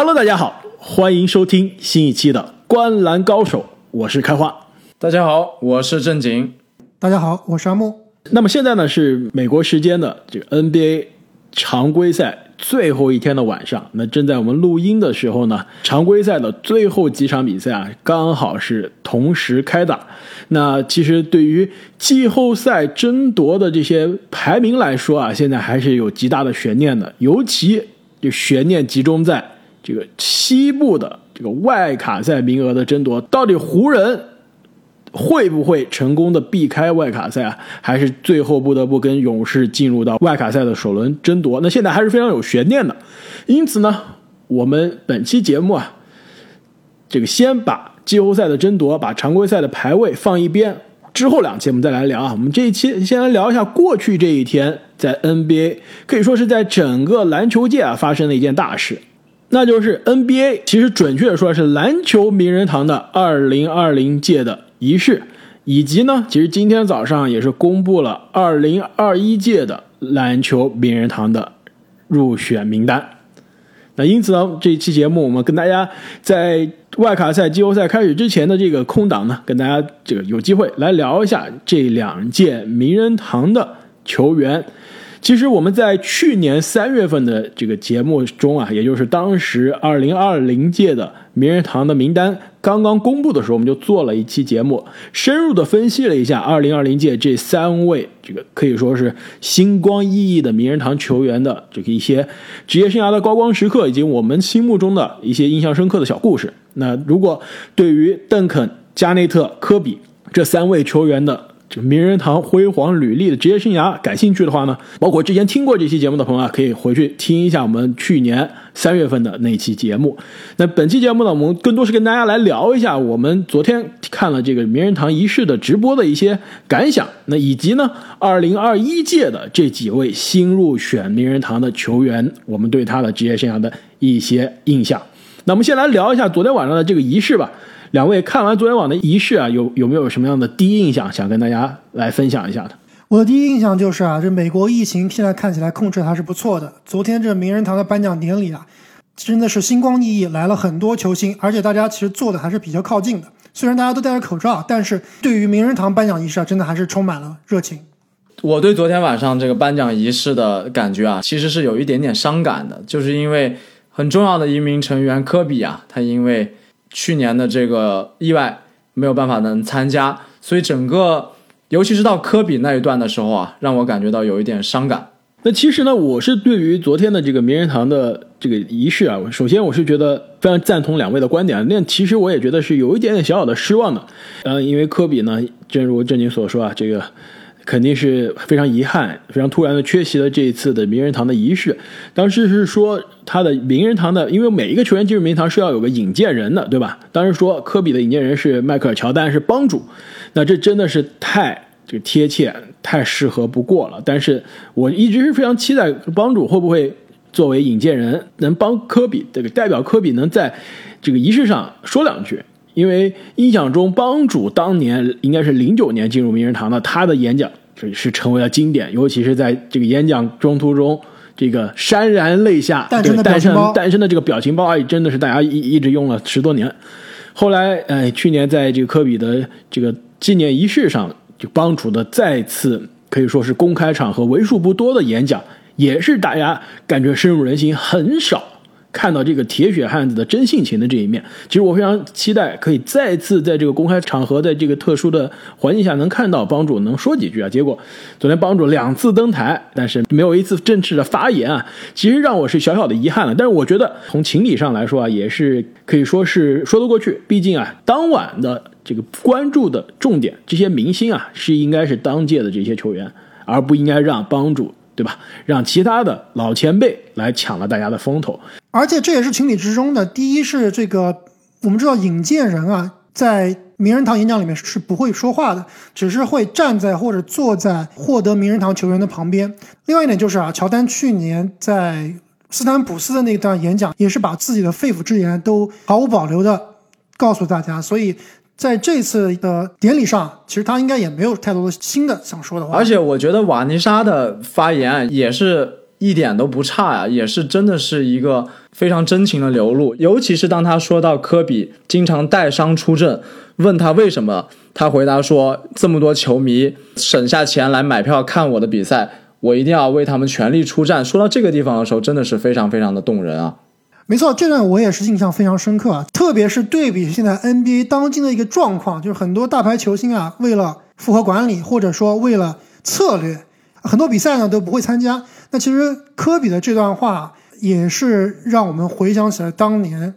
Hello，大家好，欢迎收听新一期的《观篮高手》，我是开花。大家好，我是正经。大家好，我是阿木。那么现在呢是美国时间的这个 NBA 常规赛最后一天的晚上，那正在我们录音的时候呢，常规赛的最后几场比赛啊，刚好是同时开打。那其实对于季后赛争夺的这些排名来说啊，现在还是有极大的悬念的，尤其就悬念集中在这个西部的这个外卡赛名额的争夺，到底湖人会不会成功的避开外卡赛啊？还是最后不得不跟勇士进入到外卡赛的首轮争夺？那现在还是非常有悬念的。因此呢，我们本期节目啊，这个先把季后赛的争夺、把常规赛的排位放一边，之后两期我们再来聊啊。我们这一期先来聊一下过去这一天在 NBA 可以说是在整个篮球界啊发生的一件大事。那就是 NBA，其实准确的说是篮球名人堂的二零二零届的仪式，以及呢，其实今天早上也是公布了二零二一届的篮球名人堂的入选名单。那因此呢，这期节目我们跟大家在外卡赛、季后赛开始之前的这个空档呢，跟大家这个有机会来聊一下这两届名人堂的球员。其实我们在去年三月份的这个节目中啊，也就是当时二零二零届的名人堂的名单刚刚公布的时候，我们就做了一期节目，深入的分析了一下二零二零届这三位这个可以说是星光熠熠的名人堂球员的这个一些职业生涯的高光时刻，以及我们心目中的一些印象深刻的小故事。那如果对于邓肯、加内特、科比这三位球员的这名人堂辉煌履历的职业生涯感兴趣的话呢，包括之前听过这期节目的朋友啊，可以回去听一下我们去年三月份的那期节目。那本期节目呢，我们更多是跟大家来聊一下我们昨天看了这个名人堂仪式的直播的一些感想，那以及呢，二零二一届的这几位新入选名人堂的球员，我们对他的职业生涯的一些印象。那我们先来聊一下昨天晚上的这个仪式吧。两位看完昨天晚的仪式啊，有有没有什么样的第一印象想跟大家来分享一下的？我的第一印象就是啊，这美国疫情现在看起来控制还是不错的。昨天这名人堂的颁奖典礼啊，真的是星光熠熠，来了很多球星，而且大家其实坐的还是比较靠近的。虽然大家都戴着口罩，但是对于名人堂颁奖仪式啊，真的还是充满了热情。我对昨天晚上这个颁奖仪式的感觉啊，其实是有一点点伤感的，就是因为很重要的一名成员科比啊，他因为去年的这个意外没有办法能参加，所以整个尤其是到科比那一段的时候啊，让我感觉到有一点伤感。那其实呢，我是对于昨天的这个名人堂的这个仪式啊，首先我是觉得非常赞同两位的观点，那其实我也觉得是有一点点小小的失望的。呃，因为科比呢，正如正经所说啊，这个肯定是非常遗憾、非常突然的缺席了这一次的名人堂的仪式。当时是说他的名人堂的，因为每一个球员进入名人堂是要有个引荐人的，对吧？当时说科比的引荐人是迈克尔乔丹，是帮主，那这真的是太这个贴切、太适合不过了。但是我一直是非常期待帮主会不会作为引荐人，能帮科比这个代表科比能在这个仪式上说两句。因为印象中，帮主当年应该是零九年进入名人堂的，他的演讲是是成为了经典，尤其是在这个演讲中途中，这个潸然泪下诞生诞生诞生的这个表情包啊，真的是大家一一直用了十多年。后来，呃，去年在这个科比的这个纪念仪式上，就帮主的再次可以说是公开场合为数不多的演讲，也是大家感觉深入人心，很少看到这个铁血汉子的真性情的这一面。其实我非常期待可以再次在这个公开场合，在这个特殊的环境下能看到帮主能说几句啊。结果昨天帮主两次登台，但是没有一次正式的发言啊，其实让我是小小的遗憾了。但是我觉得从情理上来说啊，也是可以说是说得过去。毕竟啊，当晚的这个关注的重点，这些明星啊，是应该是当届的这些球员，而不应该让帮主。对吧？让其他的老前辈来抢了大家的风头，而且这也是情理之中的。第一是这个，我们知道引荐人啊，在名人堂演讲里面是不会说话的，只是会站在或者坐在获得名人堂球员的旁边。另外一点就是啊，乔丹去年在斯坦普斯的那段演讲，也是把自己的肺腑之言都毫无保留的告诉大家，所以。在这次的典礼上，其实他应该也没有太多的新的想说的话。而且我觉得瓦妮莎的发言也是一点都不差呀，也是真的是一个非常真情的流露。尤其是当他说到科比经常带伤出阵，问他为什么，他回答说：“这么多球迷省下钱来买票看我的比赛，我一定要为他们全力出战。”说到这个地方的时候，真的是非常非常的动人啊。没错，这段我也是印象非常深刻啊，特别是对比现在 NBA 当今的一个状况，就是很多大牌球星啊，为了复合管理或者说为了策略，很多比赛呢都不会参加。那其实科比的这段话也是让我们回想起来当年。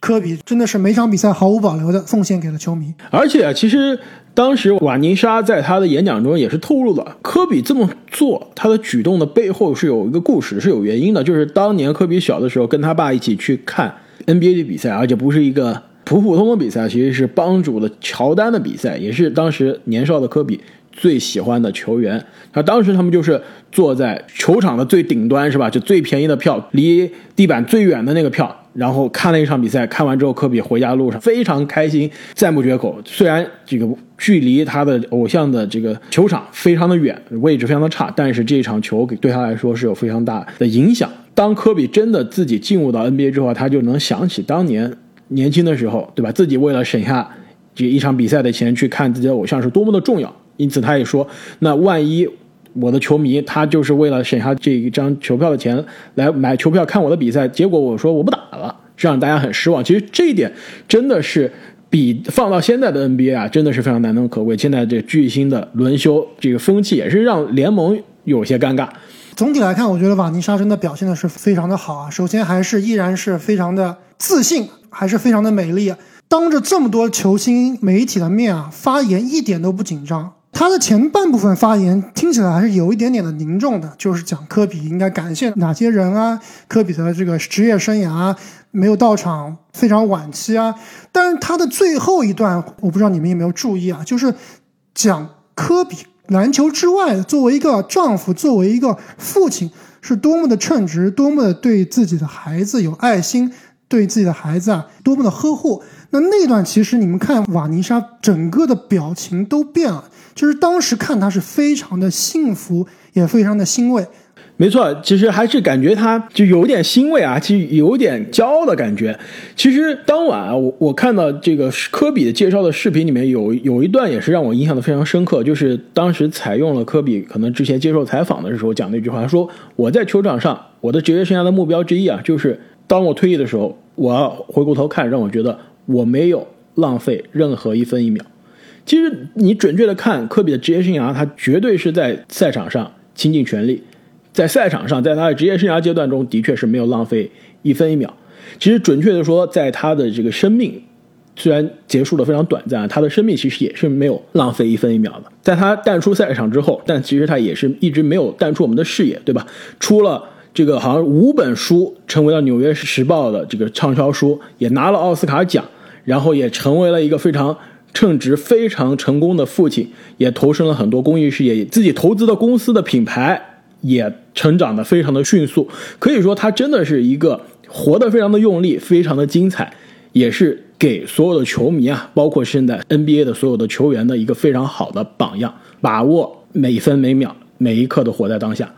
科比真的是每场比赛毫无保留的奉献给了球迷，而且其实当时瓦尼莎在他的演讲中也是透露了，科比这么做他的举动的背后是有一个故事，是有原因的。就是当年科比小的时候跟他爸一起去看 NBA 的比赛，而且不是一个普普通通的比赛，其实是帮主的乔丹的比赛，也是当时年少的科比最喜欢的球员。那当时他们就是坐在球场的最顶端，是吧？就最便宜的票，离地板最远的那个票。然后看了一场比赛，看完之后，科比回家路上非常开心，赞不绝口。虽然这个距离他的偶像的这个球场非常的远，位置非常的差，但是这场球给对他来说是有非常大的影响。当科比真的自己进入到 NBA 之后，他就能想起当年年轻的时候，对吧？自己为了省下这一场比赛的钱去看自己的偶像是多么的重要。因此，他也说，那万一。我的球迷，他就是为了省下这一张球票的钱来买球票看我的比赛，结果我说我不打了，让大家很失望。其实这一点真的是比放到现在的 NBA 啊，真的是非常难能可贵。现在这巨星的轮休这个风气也是让联盟有些尴尬。总体来看，我觉得瓦尼莎真的表现的是非常的好啊。首先还是依然是非常的自信，还是非常的美丽，当着这么多球星媒体的面啊，发言一点都不紧张。他的前半部分发言听起来还是有一点点的凝重的，就是讲科比应该感谢哪些人啊，科比的这个职业生涯没有到场非常晚期啊。但是他的最后一段，我不知道你们有没有注意啊，就是讲科比篮球之外，作为一个丈夫，作为一个父亲，是多么的称职，多么的对自己的孩子有爱心，对自己的孩子啊多么的呵护。那那段其实你们看瓦尼莎整个的表情都变了。就是当时看他是非常的幸福，也非常的欣慰。没错，其实还是感觉他就有点欣慰啊，其实有点骄傲的感觉。其实当晚啊，我我看到这个科比的介绍的视频里面有有一段也是让我印象的非常深刻，就是当时采用了科比可能之前接受采访的时候讲那句话，说我在球场上我的职业生涯的目标之一啊，就是当我退役的时候，我回过头看，让我觉得我没有浪费任何一分一秒。其实你准确的看科比的职业生涯，他绝对是在赛场上倾尽全力，在赛场上，在他的职业生涯阶段中的确是没有浪费一分一秒。其实准确的说，在他的这个生命虽然结束的非常短暂，他的生命其实也是没有浪费一分一秒的。在他淡出赛场之后，但其实他也是一直没有淡出我们的视野，对吧？出了这个好像五本书，成为了《纽约时报》的这个畅销书，也拿了奥斯卡奖，然后也成为了一个非常。称职非常成功的父亲，也投身了很多公益事业，自己投资的公司的品牌也成长的非常的迅速。可以说，他真的是一个活得非常的用力，非常的精彩，也是给所有的球迷啊，包括现在 NBA 的所有的球员的一个非常好的榜样。把握每分每秒每一刻的活在当下。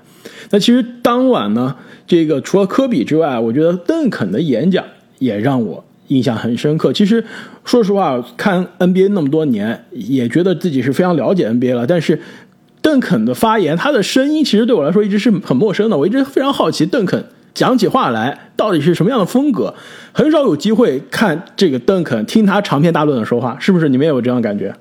那其实当晚呢，这个除了科比之外，我觉得邓肯的演讲也让我。印象很深刻。其实，说实话，看 NBA 那么多年，也觉得自己是非常了解 NBA 了。但是，邓肯的发言，他的声音其实对我来说一直是很陌生的。我一直非常好奇，邓肯讲起话来到底是什么样的风格。很少有机会看这个邓肯，听他长篇大论的说话，是不是？你们也有这样的感觉？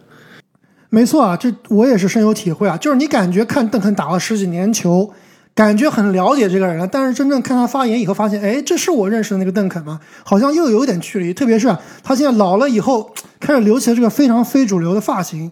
没错啊，这我也是深有体会啊。就是你感觉看邓肯打了十几年球。感觉很了解这个人了，但是真正看他发言以后，发现，哎，这是我认识的那个邓肯吗？好像又有点距离。特别是他现在老了以后，开始留起了这个非常非主流的发型，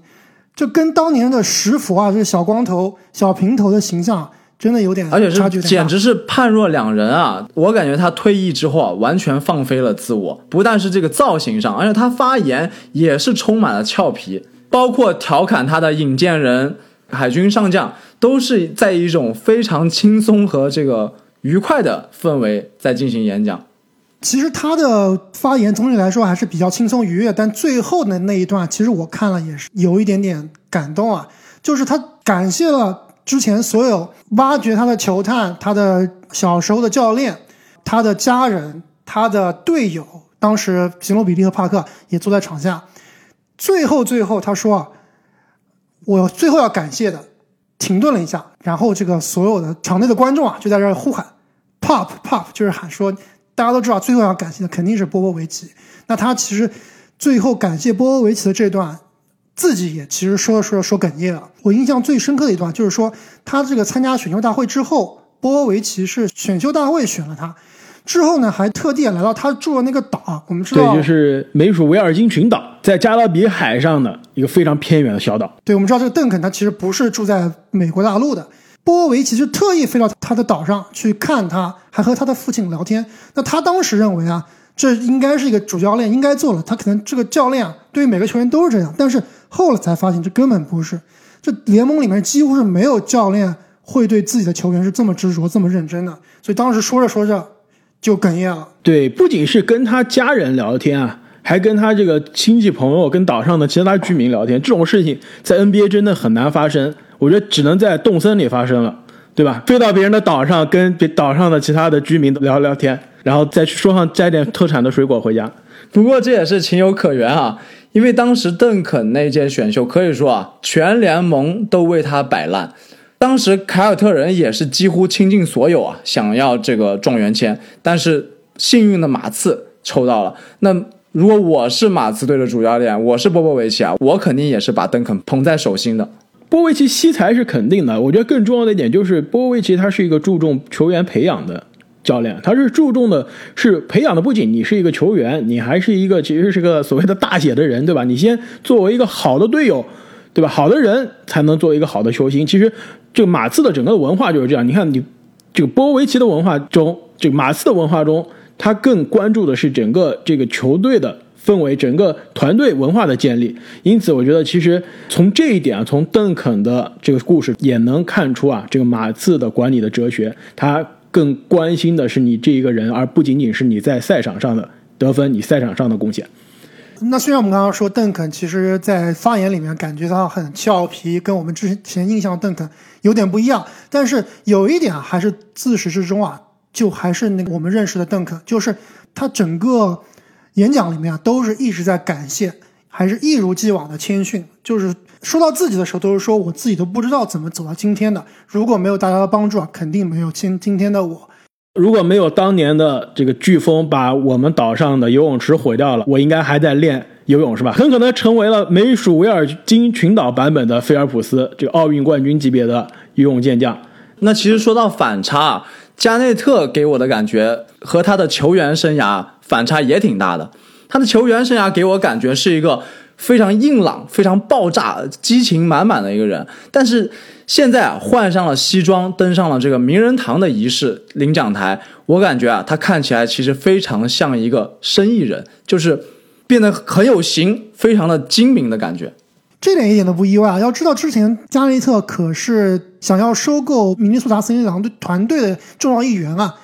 就跟当年的石佛啊，这个小光头、小平头的形象，真的有点，而且是简直是判若两人啊！我感觉他退役之后啊，完全放飞了自我，不但是这个造型上，而且他发言也是充满了俏皮，包括调侃他的引荐人。海军上将都是在一种非常轻松和这个愉快的氛围在进行演讲。其实他的发言总体来说还是比较轻松愉悦，但最后的那一段，其实我看了也是有一点点感动啊。就是他感谢了之前所有挖掘他的球探、他的小时候的教练、他的家人，他的队友当时吉诺比利和帕克也坐在场下。最后，最后他说啊，我最后要感谢的，停顿了一下，然后这个所有的场内的观众啊就在这儿呼喊，pop pop，就是喊说，大家都知道最后要感谢的肯定是波波维奇。那他其实最后感谢波波维奇的这段，自己也其实说着说着说哽咽了。我印象最深刻的一段就是说，他这个参加选秀大会之后，波波维奇是选秀大会选了他。之后呢，还特地来到他住的那个岛。我们知道，对，就是美属维尔京群岛，在加勒比海上的一个非常偏远的小岛。对，我们知道这个邓肯他其实不是住在美国大陆的，波维奇是特意飞到他的岛上去看他，还和他的父亲聊天。那他当时认为啊，这应该是一个主教练应该做的，他可能这个教练啊，对于每个球员都是这样。但是后来才发现，这根本不是，这联盟里面几乎是没有教练会对自己的球员是这么执着、这么认真的。所以当时说着说着。就哽咽了。对，不仅是跟他家人聊天啊，还跟他这个亲戚朋友、跟岛上的其他居民聊天。这种事情在 NBA 真的很难发生，我觉得只能在动森里发生了，对吧？飞到别人的岛上，跟别岛上的其他的居民聊聊天，然后再去说上摘点特产的水果回家。不过这也是情有可原啊，因为当时邓肯那届选秀可以说啊，全联盟都为他摆烂。当时凯尔特人也是几乎倾尽所有啊，想要这个状元签，但是幸运的马刺抽到了。那如果我是马刺队的主教练，我是波波维奇啊，我肯定也是把邓肯捧在手心的。波维奇惜才是肯定的，我觉得更重要的一点就是波维奇他是一个注重球员培养的教练，他是注重的是培养的不仅你是一个球员，你还是一个其实是个所谓的大写的人，对吧？你先作为一个好的队友。对吧？好的人才能做一个好的球星。其实，这个马刺的整个文化就是这样。你看，你这个波维奇的文化中，这个马刺的文化中，他更关注的是整个这个球队的氛围，整个团队文化的建立。因此，我觉得其实从这一点啊，从邓肯的这个故事也能看出啊，这个马刺的管理的哲学，他更关心的是你这一个人，而不仅仅是你在赛场上的得分，你赛场上的贡献。那虽然我们刚刚说邓肯，其实在发言里面感觉到很俏皮，跟我们之前印象邓肯有点不一样。但是有一点啊，还是自始至终啊，就还是那个我们认识的邓肯，就是他整个演讲里面啊，都是一直在感谢，还是一如既往的谦逊。就是说到自己的时候，都是说我自己都不知道怎么走到今天的，如果没有大家的帮助啊，肯定没有今今天的我。如果没有当年的这个飓风把我们岛上的游泳池毁掉了，我应该还在练游泳，是吧？很可能成为了美属维尔京群岛版本的菲尔普斯，这个奥运冠军级别的游泳健将。那其实说到反差，加内特给我的感觉和他的球员生涯反差也挺大的。他的球员生涯给我感觉是一个非常硬朗、非常爆炸、激情满满的一个人，但是。现在啊，换上了西装，登上了这个名人堂的仪式领奖台，我感觉啊，他看起来其实非常像一个生意人，就是变得很有型，非常的精明的感觉。这点一点都不意外啊！要知道，之前加内特可是想要收购明尼苏达森林狼队团队的重要一员啊，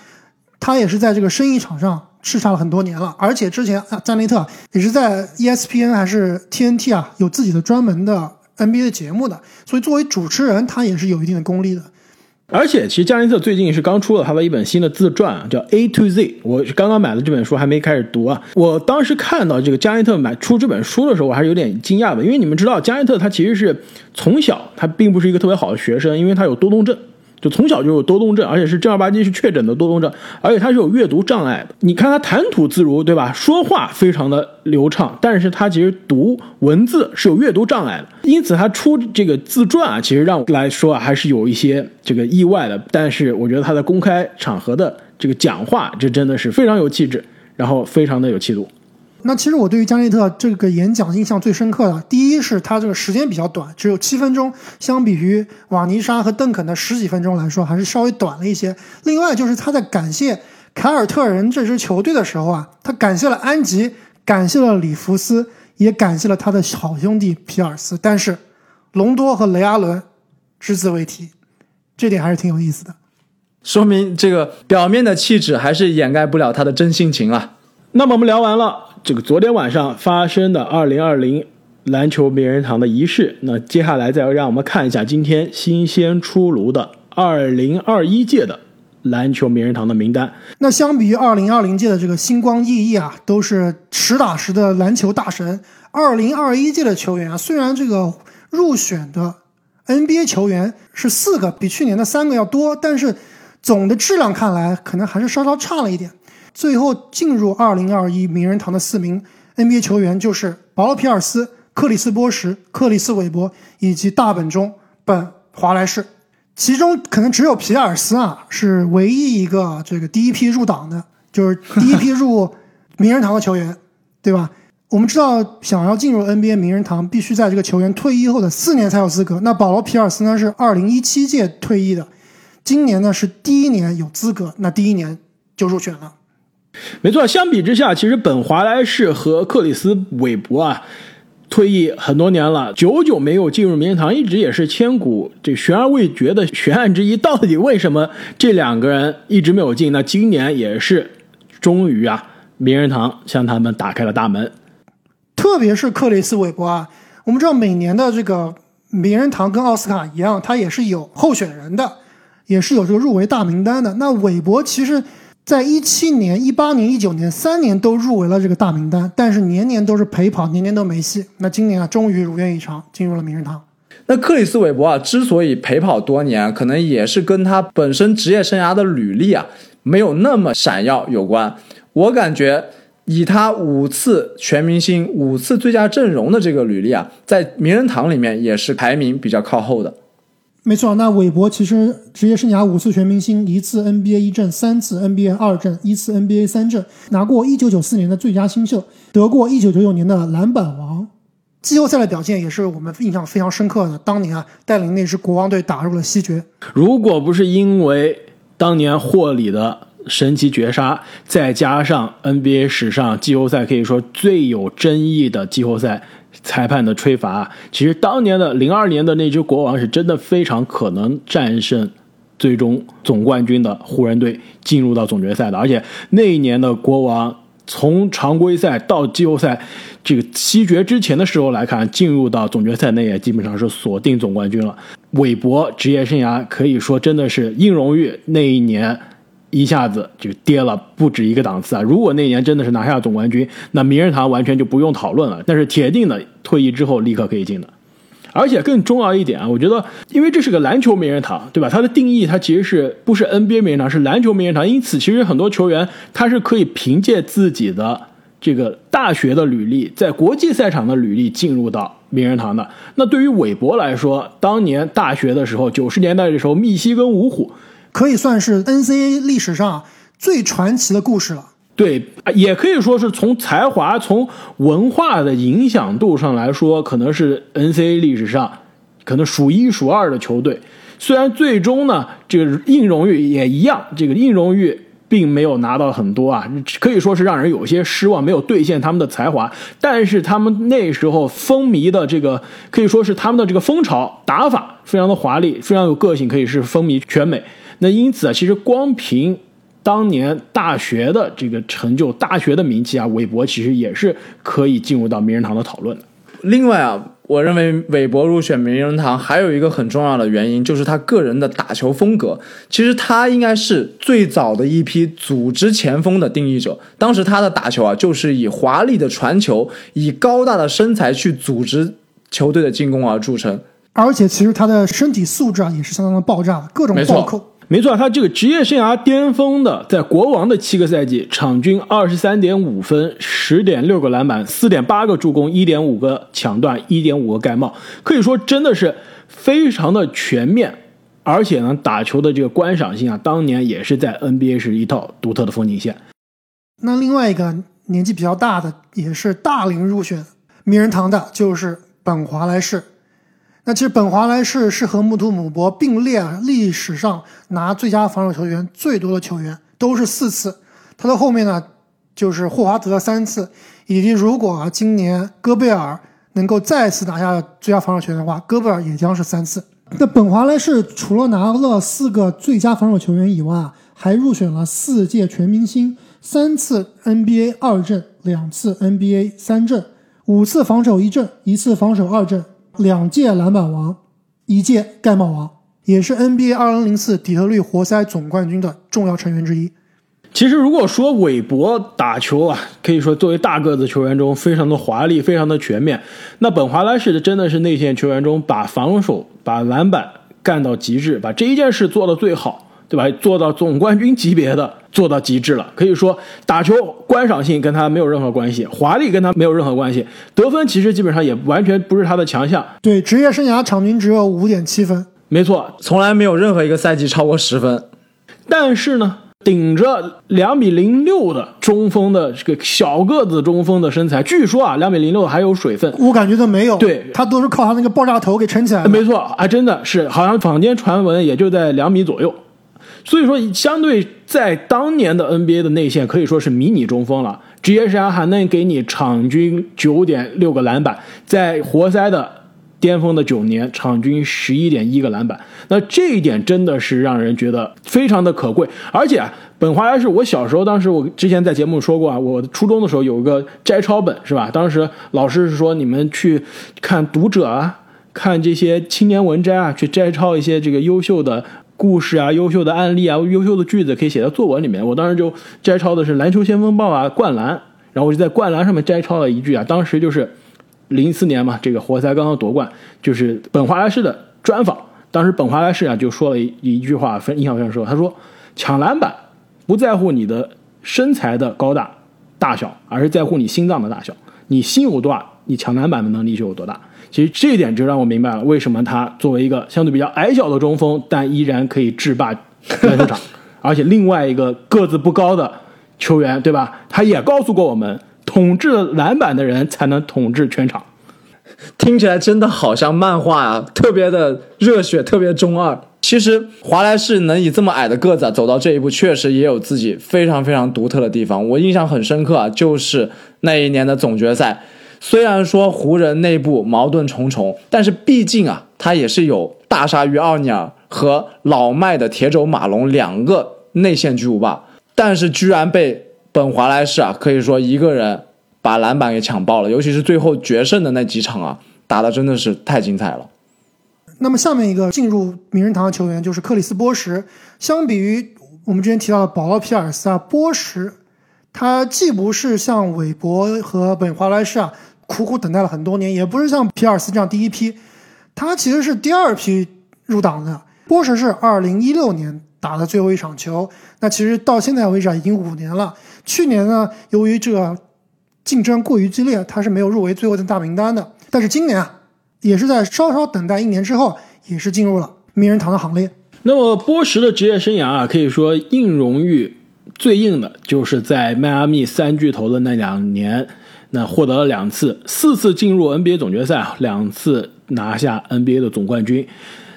他也是在这个生意场上叱咤了很多年了，而且之前啊，加内特也是在 ESPN 还是 TNT 啊，有自己的专门的。NBA 的节目的，所以作为主持人，他也是有一定的功力的。而且，其实加内特最近是刚出了他的一本新的自传啊，叫《A to Z》。我刚刚买的这本书，还没开始读啊。我当时看到这个加内特买出这本书的时候，我还是有点惊讶的，因为你们知道，加内特他其实是从小他并不是一个特别好的学生，因为他有多动症。就从小就有多动症，而且是正儿八经是确诊的多动症，而且他是有阅读障碍的。你看他谈吐自如，对吧？说话非常的流畅，但是他其实读文字是有阅读障碍的。因此他出这个自传啊，其实让来说啊，还是有一些这个意外的。但是我觉得他在公开场合的这个讲话，这真的是非常有气质，然后非常的有气度。那其实我对于加内特这个演讲印象最深刻的，第一是他这个时间比较短，只有七分钟，相比于瓦尼莎和邓肯的十几分钟来说，还是稍微短了一些。另外就是他在感谢凯尔特人这支球队的时候啊，他感谢了安吉，感谢了里弗斯，也感谢了他的好兄弟皮尔斯，但是隆多和雷阿伦只字未提，这点还是挺有意思的，说明这个表面的气质还是掩盖不了他的真性情啊。那么我们聊完了。这个昨天晚上发生的二零二零篮球名人堂的仪式，那接下来再让我们看一下今天新鲜出炉的二零二一届的篮球名人堂的名单。那相比于二零二零届的这个星光熠熠啊，都是实打实的篮球大神。二零二一届的球员啊，虽然这个入选的 NBA 球员是四个，比去年的三个要多，但是总的质量看来，可能还是稍稍差了一点。最后进入二零二一名人堂的四名 NBA 球员就是保罗·皮尔斯、克里斯·波什、克里斯·韦伯以及大本钟本·华莱士。其中可能只有皮尔斯啊是唯一一个这个第一批入党的，就是第一批入名人堂的球员，对吧？我们知道，想要进入 NBA 名人堂，必须在这个球员退役后的四年才有资格。那保罗·皮尔斯呢是二零一七届退役的，今年呢是第一年有资格，那第一年就入选了。没错，相比之下，其实本·华莱士和克里斯·韦伯啊。退役很多年了，久久没有进入名人堂，一直也是千古这悬而未决的悬案之一。到底为什么这两个人一直没有进？那今年也是终于啊，名人堂向他们打开了大门。特别是克里斯·韦伯啊，我们知道每年的这个名人堂跟奥斯卡一样，他也是有候选人的，也是有这个入围大名单的。那韦伯其实。在一七年、一八年、一九年三年都入围了这个大名单，但是年年都是陪跑，年年都没戏。那今年啊，终于如愿以偿进入了名人堂。那克里斯·韦伯啊，之所以陪跑多年，可能也是跟他本身职业生涯的履历啊没有那么闪耀有关。我感觉以他五次全明星、五次最佳阵容的这个履历啊，在名人堂里面也是排名比较靠后的。没错，那韦伯其实职业生涯五次全明星，一次 NBA 一阵，三次 NBA 二阵，一次 NBA 三阵，拿过1994年的最佳新秀，得过1999年的篮板王。季后赛的表现也是我们印象非常深刻的。当年啊，带领那支国王队打入了西决。如果不是因为当年霍里的神奇绝杀，再加上 NBA 史上季后赛可以说最有争议的季后赛。裁判的吹罚，其实当年的零二年的那支国王是真的非常可能战胜最终总冠军的湖人队，进入到总决赛的。而且那一年的国王从常规赛到季后赛这个七决之前的时候来看，进入到总决赛那也基本上是锁定总冠军了。韦伯职业生涯可以说真的是硬荣誉，那一年。一下子就跌了不止一个档次啊！如果那年真的是拿下总冠军，那名人堂完全就不用讨论了。但是铁定的，退役之后立刻可以进的。而且更重要一点啊，我觉得，因为这是个篮球名人堂，对吧？它的定义它其实是不是 NBA 名人堂，是篮球名人堂。因此，其实很多球员他是可以凭借自己的这个大学的履历，在国际赛场的履历进入到名人堂的。那对于韦伯来说，当年大学的时候，九十年代的时候，密西根五虎。可以算是 N C A 历史上最传奇的故事了。对，也可以说是从才华、从文化的影响度上来说，可能是 N C A 历史上可能数一数二的球队。虽然最终呢，这个硬荣誉也一样，这个硬荣誉并没有拿到很多啊，可以说是让人有些失望，没有兑现他们的才华。但是他们那时候风靡的这个，可以说是他们的这个风潮打法非常的华丽，非常有个性，可以是风靡全美。那因此啊，其实光凭当年大学的这个成就、大学的名气啊，韦伯其实也是可以进入到名人堂的讨论的。另外啊，我认为韦伯入选名人堂还有一个很重要的原因，就是他个人的打球风格。其实他应该是最早的一批组织前锋的定义者。当时他的打球啊，就是以华丽的传球、以高大的身材去组织球队的进攻而著称。而且，其实他的身体素质啊，也是相当的爆炸，各种暴扣。没错，他这个职业生涯巅峰的，在国王的七个赛季，场均二十三点五分，十点六个篮板，四点八个助攻，一点五个抢断，一点五个盖帽，可以说真的是非常的全面，而且呢，打球的这个观赏性啊，当年也是在 NBA 是一套独特的风景线。那另外一个年纪比较大的，也是大龄入选名人堂的，就是本·华莱士。那其实本华莱士是和穆图姆博并列历史上拿最佳防守球员最多的球员，都是四次。他的后面呢，就是霍华德三次，以及如果今年戈贝尔能够再次拿下最佳防守球员的话，戈贝尔也将是三次。那本华莱士除了拿了四个最佳防守球员以外，还入选了四届全明星，三次 NBA 二阵，两次 NBA 三阵，五次防守一阵，一次防守二阵。两届篮板王，一届盖帽王，也是 NBA 2004底特律活塞总冠军的重要成员之一。其实，如果说韦伯打球啊，可以说作为大个子球员中非常的华丽，非常的全面。那本华莱士的真的是内线球员中把防守、把篮板干到极致，把这一件事做到最好，对吧？做到总冠军级别的，做到极致了。可以说，打球观赏性跟他没有任何关系，华丽跟他没有任何关系，得分其实基本上也完全不是他的强项。对，职业生涯场均只有五点七分，没错，从来没有任何一个赛季超过十分。但是呢？顶着两米零六的中锋的这个小个子中锋的身材，据说啊，两米零六还有水分，我感觉他没有。对他都是靠他那个爆炸头给撑起来的。没错，啊真的是，好像坊间传闻也就在两米左右。所以说，相对在当年的 NBA 的内线可以说是迷你中锋了，职业生涯还能给你场均九点六个篮板，在活塞的。巅峰的九年，场均十一点一个篮板，那这一点真的是让人觉得非常的可贵。而且，本华莱士，我小时候，当时我之前在节目说过啊，我初中的时候有一个摘抄本，是吧？当时老师是说你们去看读者啊，看这些青年文摘啊，去摘抄一些这个优秀的故事啊、优秀的案例啊、优秀的句子，可以写在作文里面。我当时就摘抄的是《篮球先锋报》啊，《灌篮》，然后我就在《灌篮》上面摘抄了一句啊，当时就是。零四年嘛，这个活塞刚刚夺冠，就是本华莱士的专访。当时本华莱士啊就说了一一句话，分印象非常深。他说：“抢篮板不在乎你的身材的高大大小，而是在乎你心脏的大小。你心有多大，你抢篮板的能力就有多大。”其实这一点就让我明白了，为什么他作为一个相对比较矮小的中锋，但依然可以制霸篮球场。而且另外一个个子不高的球员，对吧？他也告诉过我们。统治篮板的人才能统治全场，听起来真的好像漫画啊，特别的热血，特别中二。其实华莱士能以这么矮的个子走到这一步，确实也有自己非常非常独特的地方。我印象很深刻啊，就是那一年的总决赛。虽然说湖人内部矛盾重重，但是毕竟啊，他也是有大鲨鱼奥尼尔和老迈的铁肘马龙两个内线巨无霸，但是居然被。本华莱士啊，可以说一个人把篮板给抢爆了，尤其是最后决胜的那几场啊，打的真的是太精彩了。那么下面一个进入名人堂的球员就是克里斯波什。相比于我们之前提到的保罗皮尔斯啊，波什他既不是像韦伯和本华莱士啊苦苦等待了很多年，也不是像皮尔斯这样第一批，他其实是第二批入党的。波什是二零一六年打的最后一场球，那其实到现在为止啊，已经五年了。去年呢，由于这个竞争过于激烈，他是没有入围最后的大名单的。但是今年啊，也是在稍稍等待一年之后，也是进入了名人堂的行列。那么波什的职业生涯啊，可以说硬荣誉最硬的就是在迈阿密三巨头的那两年，那获得了两次、四次进入 NBA 总决赛，两次拿下 NBA 的总冠军。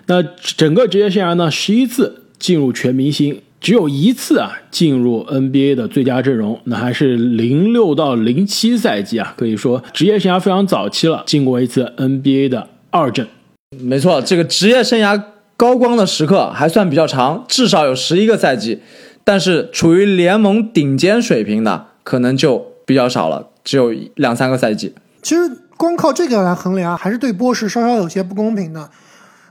那整个职业生涯呢，十一次进入全明星。只有一次啊，进入 NBA 的最佳阵容，那还是零六到零七赛季啊，可以说职业生涯非常早期了，进过一次 NBA 的二阵。没错，这个职业生涯高光的时刻还算比较长，至少有十一个赛季。但是处于联盟顶尖水平的，可能就比较少了，只有两三个赛季。其实光靠这个来衡量，还是对波什稍稍有些不公平的。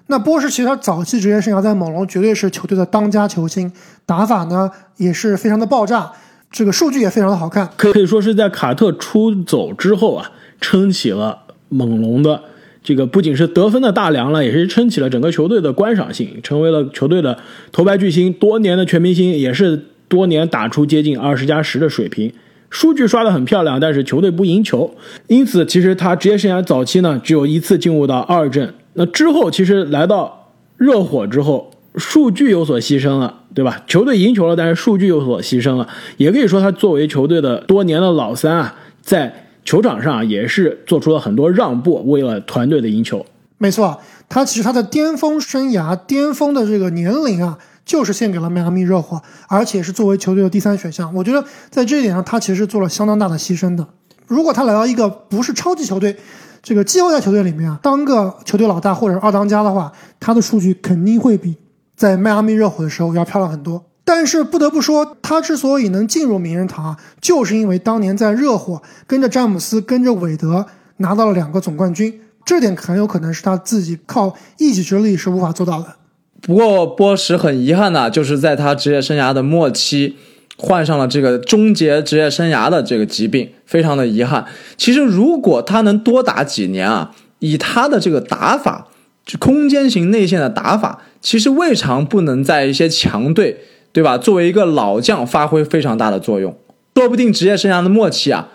那波什其实他早期职业生涯在猛龙绝对是球队的当家球星，打法呢也是非常的爆炸，这个数据也非常的好看，可可以说是在卡特出走之后啊，撑起了猛龙的这个不仅是得分的大梁了，也是撑起了整个球队的观赏性，成为了球队的头牌巨星，多年的全明星，也是多年打出接近二十加十的水平，数据刷得很漂亮，但是球队不赢球，因此其实他职业生涯早期呢只有一次进入到二阵。那之后，其实来到热火之后，数据有所牺牲了，对吧？球队赢球了，但是数据有所牺牲了。也可以说，他作为球队的多年的老三啊，在球场上也是做出了很多让步，为了团队的赢球。没错，他其实他的巅峰生涯、巅峰的这个年龄啊，就是献给了迈阿密热火，而且是作为球队的第三选项。我觉得在这一点上，他其实做了相当大的牺牲的。如果他来到一个不是超级球队，这个季后赛球队里面啊，当个球队老大或者是二当家的话，他的数据肯定会比在迈阿密热火的时候要漂亮很多。但是不得不说，他之所以能进入名人堂啊，就是因为当年在热火跟着詹姆斯、跟着韦德拿到了两个总冠军，这点很有可能是他自己靠一己之力是无法做到的。不过波什很遗憾呐，就是在他职业生涯的末期患上了这个终结职业生涯的这个疾病，非常的遗憾。其实如果他能多打几年啊，以他的这个打法，就空间型内线的打法，其实未尝不能在一些强队，对吧？作为一个老将发挥非常大的作用，说不定职业生涯的末期啊，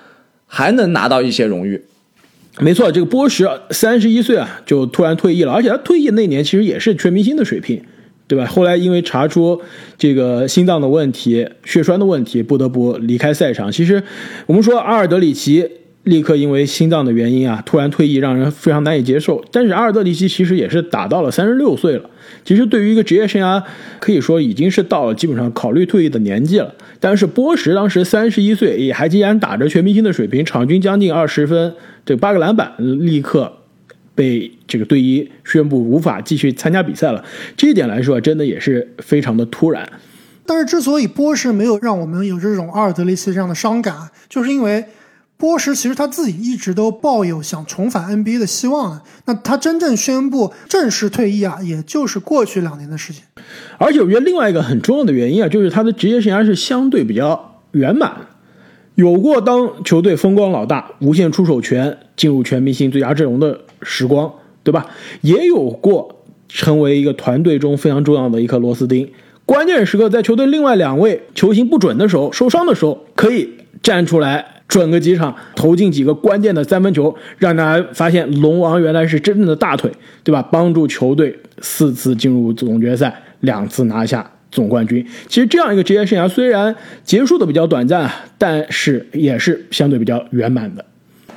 还能拿到一些荣誉。没错，这个波什三十一岁啊，就突然退役了，而且他退役那年其实也是全明星的水平，对吧？后来因为查出这个心脏的问题、血栓的问题，不得不离开赛场。其实我们说阿尔德里奇立刻因为心脏的原因啊，突然退役，让人非常难以接受。但是阿尔德里奇其实也是打到了三十六岁了，其实对于一个职业生涯，可以说已经是到了基本上考虑退役的年纪了。但是波什当时三十一岁，也还依然打着全明星的水平，场均将近二十分。这八个篮板立刻被这个队医宣布无法继续参加比赛了，这一点来说真的也是非常的突然。但是之所以波什没有让我们有这种阿尔德里奇这样的伤感，就是因为波什其实他自己一直都抱有想重返 NBA 的希望的。那他真正宣布正式退役啊，也就是过去两年的事情。而且我觉得另外一个很重要的原因啊，就是他的职业生涯是相对比较圆满。有过当球队风光老大、无限出手权、进入全明星最佳阵容的时光，对吧？也有过成为一个团队中非常重要的一颗螺丝钉，关键时刻在球队另外两位球星不准的时候、受伤的时候，可以站出来准个几场，投进几个关键的三分球，让大家发现龙王原来是真正的大腿，对吧？帮助球队四次进入总决赛，两次拿下。总冠军，其实这样一个职业生涯虽然结束的比较短暂，但是也是相对比较圆满的。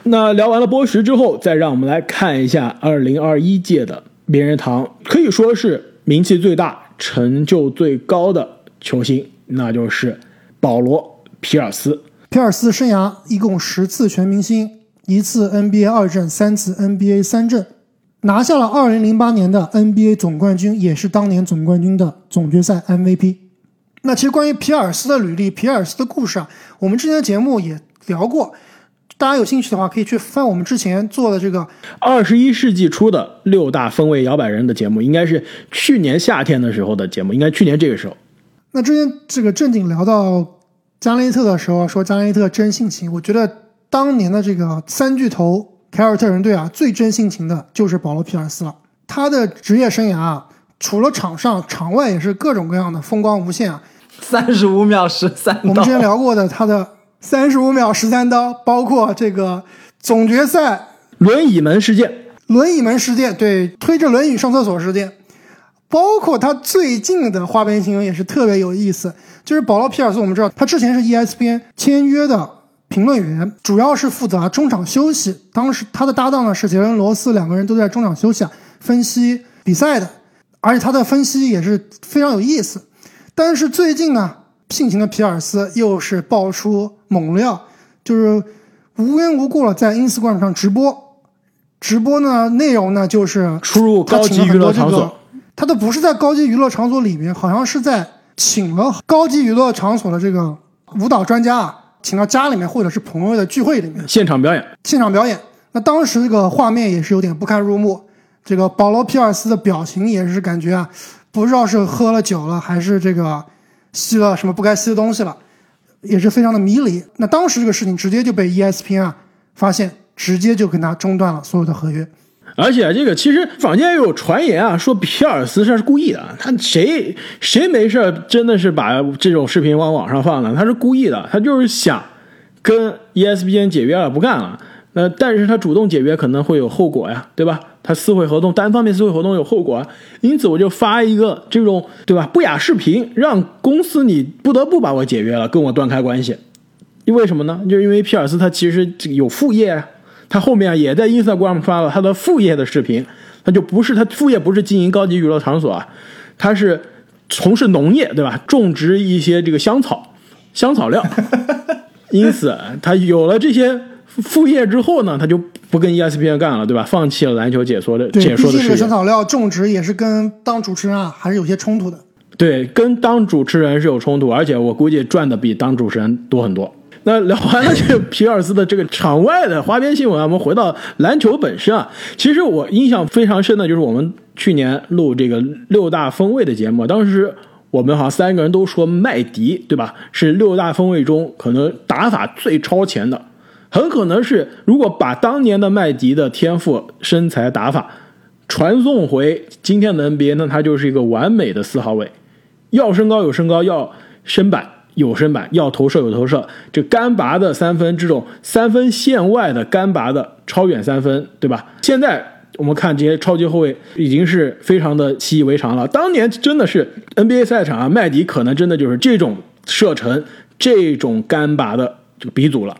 那聊完了波什之后，再让我们来看一下2021届的名人堂，可以说是名气最大、成就最高的球星，那就是保罗·皮尔斯。皮尔斯生涯一共十次全明星，一次 NBA 二阵，三次 NBA 三阵。拿下了2008年的 NBA 总冠军，也是当年总冠军的总决赛 MVP。那其实关于皮尔斯的履历、皮尔斯的故事啊，我们之前的节目也聊过。大家有兴趣的话，可以去翻我们之前做的这个二十一世纪初的六大风味摇摆人的节目，应该是去年夏天的时候的节目，应该去年这个时候。那之前这个正经聊到加内特的时候，说加内特真性情，我觉得当年的这个三巨头。凯尔特人队啊，最真性情的就是保罗·皮尔斯了。他的职业生涯啊，除了场上，场外也是各种各样的风光无限啊。三十五秒十三刀，我们之前聊过的他的三十五秒十三刀，包括这个总决赛轮椅门事件，轮椅门事件，对，推着轮椅上厕所事件，包括他最近的花边新闻也是特别有意思。就是保罗·皮尔斯，我们知道他之前是 ESPN 签约的。评论员主要是负责中场休息，当时他的搭档呢是杰伦·罗斯，两个人都在中场休息啊分析比赛的，而且他的分析也是非常有意思。但是最近呢，性情的皮尔斯又是爆出猛料，就是无缘无故了在 Instagram 上直播，直播呢内容呢就是出入高级娱乐场所，他都不是在高级娱乐场所里面，好像是在请了高级娱乐场所的这个舞蹈专家啊。请到家里面或者是朋友的聚会里面现场表演，现场表演。那当时这个画面也是有点不堪入目。这个保罗·皮尔斯的表情也是感觉啊，不知道是喝了酒了还是这个吸了什么不该吸的东西了，也是非常的迷离。那当时这个事情直接就被 ESPN 啊发现，直接就跟他中断了所有的合约。而且这个其实坊间有传言啊，说皮尔斯他是故意的。他谁谁没事真的是把这种视频往网上放的？他是故意的，他就是想跟 ESPN 解约了，不干了。那但是他主动解约可能会有后果呀，对吧？他撕毁合同，单方面撕毁合同有后果啊。因此我就发一个这种对吧不雅视频，让公司你不得不把我解约了，跟我断开关系。因为什么呢？就因为皮尔斯他其实有副业啊。他后面也在 Instagram 发了他的副业的视频，他就不是他副业不是经营高级娱乐场所啊，他是从事农业，对吧？种植一些这个香草、香草料，因此他有了这些副业之后呢，他就不跟 ESPN 干了，对吧？放弃了篮球解说的解说的事业。香草料种植也是跟当主持人啊还是有些冲突的。对，跟当主持人是有冲突，而且我估计赚的比当主持人多很多。那聊完了这个皮尔斯的这个场外的花边新闻啊，我们回到篮球本身啊。其实我印象非常深的就是我们去年录这个六大锋卫的节目，当时我们好像三个人都说麦迪，对吧？是六大锋卫中可能打法最超前的，很可能是如果把当年的麦迪的天赋、身材、打法传送回今天的 NBA，那他就是一个完美的四号位，要身高有身高，要身板有身板，要投射有投射，这干拔的三分，这种三分线外的干拔的超远三分，对吧？现在我们看这些超级后卫已经是非常的习以为常了。当年真的是 NBA 赛场啊，麦迪可能真的就是这种射程、这种干拔的这个鼻祖了。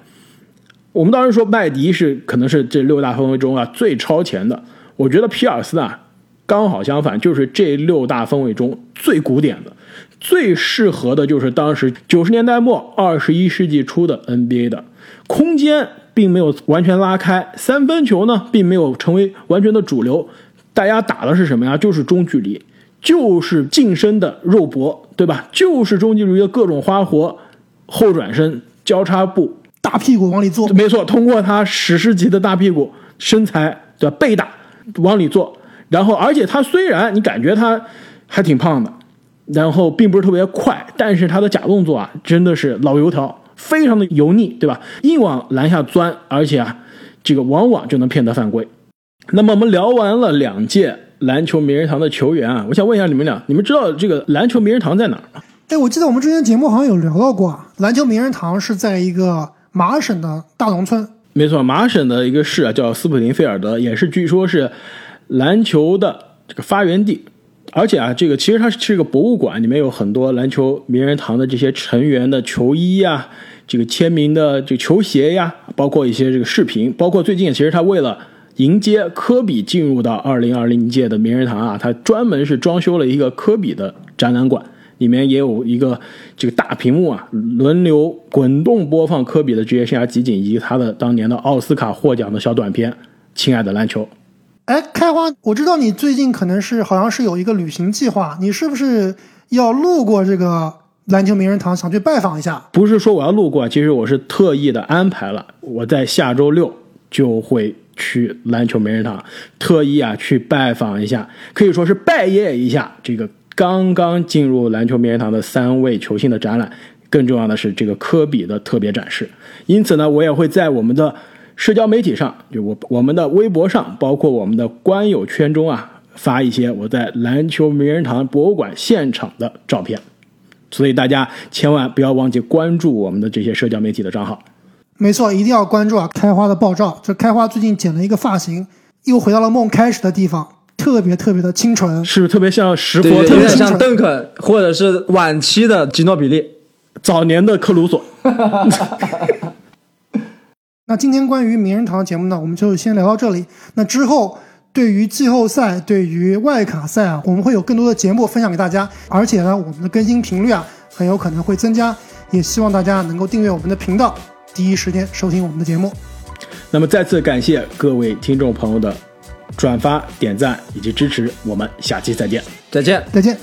我们当时说麦迪是可能是这六大锋位中啊最超前的，我觉得皮尔斯啊刚好相反，就是这六大锋位中最古典的。最适合的就是当时九十年代末、二十一世纪初的 NBA 的空间并没有完全拉开，三分球呢并没有成为完全的主流，大家打的是什么呀？就是中距离，就是近身的肉搏，对吧？就是中距离的各种花活，后转身、交叉步、大屁股往里坐，没错，通过他史诗级的大屁股身材的背打往里坐，然后而且他虽然你感觉他还挺胖的。然后并不是特别快，但是他的假动作啊，真的是老油条，非常的油腻，对吧？硬往篮下钻，而且啊，这个往往就能骗得犯规。那么我们聊完了两届篮球名人堂的球员啊，我想问一下你们俩，你们知道这个篮球名人堂在哪儿吗？哎，我记得我们之前节目好像有聊到过啊，篮球名人堂是在一个麻省的大农村。没错，麻省的一个市啊，叫斯普林菲尔德，也是据说是篮球的这个发源地。而且啊，这个其实它是个博物馆，里面有很多篮球名人堂的这些成员的球衣呀，这个签名的这个球鞋呀，包括一些这个视频，包括最近其实他为了迎接科比进入到二零二零届的名人堂啊，他专门是装修了一个科比的展览馆，里面也有一个这个大屏幕啊，轮流滚动播放科比的职业生涯集锦以及他的当年的奥斯卡获奖的小短片《亲爱的篮球》。哎，开花，我知道你最近可能是好像是有一个旅行计划，你是不是要路过这个篮球名人堂，想去拜访一下？不是说我要路过，其实我是特意的安排了，我在下周六就会去篮球名人堂，特意啊去拜访一下，可以说是拜谒一下这个刚刚进入篮球名人堂的三位球星的展览，更重要的是这个科比的特别展示。因此呢，我也会在我们的。社交媒体上，就我我们的微博上，包括我们的官友圈中啊，发一些我在篮球名人堂博物馆现场的照片，所以大家千万不要忘记关注我们的这些社交媒体的账号。没错，一定要关注啊！开花的爆照，这开花最近剪了一个发型，又回到了梦开始的地方，特别特别的清纯，是不是特别像石佛，特别像邓肯，或者是晚期的吉诺比利，早年的克鲁索。那今天关于名人堂的节目呢，我们就先聊到这里。那之后，对于季后赛、对于外卡赛啊，我们会有更多的节目分享给大家。而且呢，我们的更新频率啊，很有可能会增加。也希望大家能够订阅我们的频道，第一时间收听我们的节目。那么，再次感谢各位听众朋友的转发、点赞以及支持。我们下期再见，再见，再见。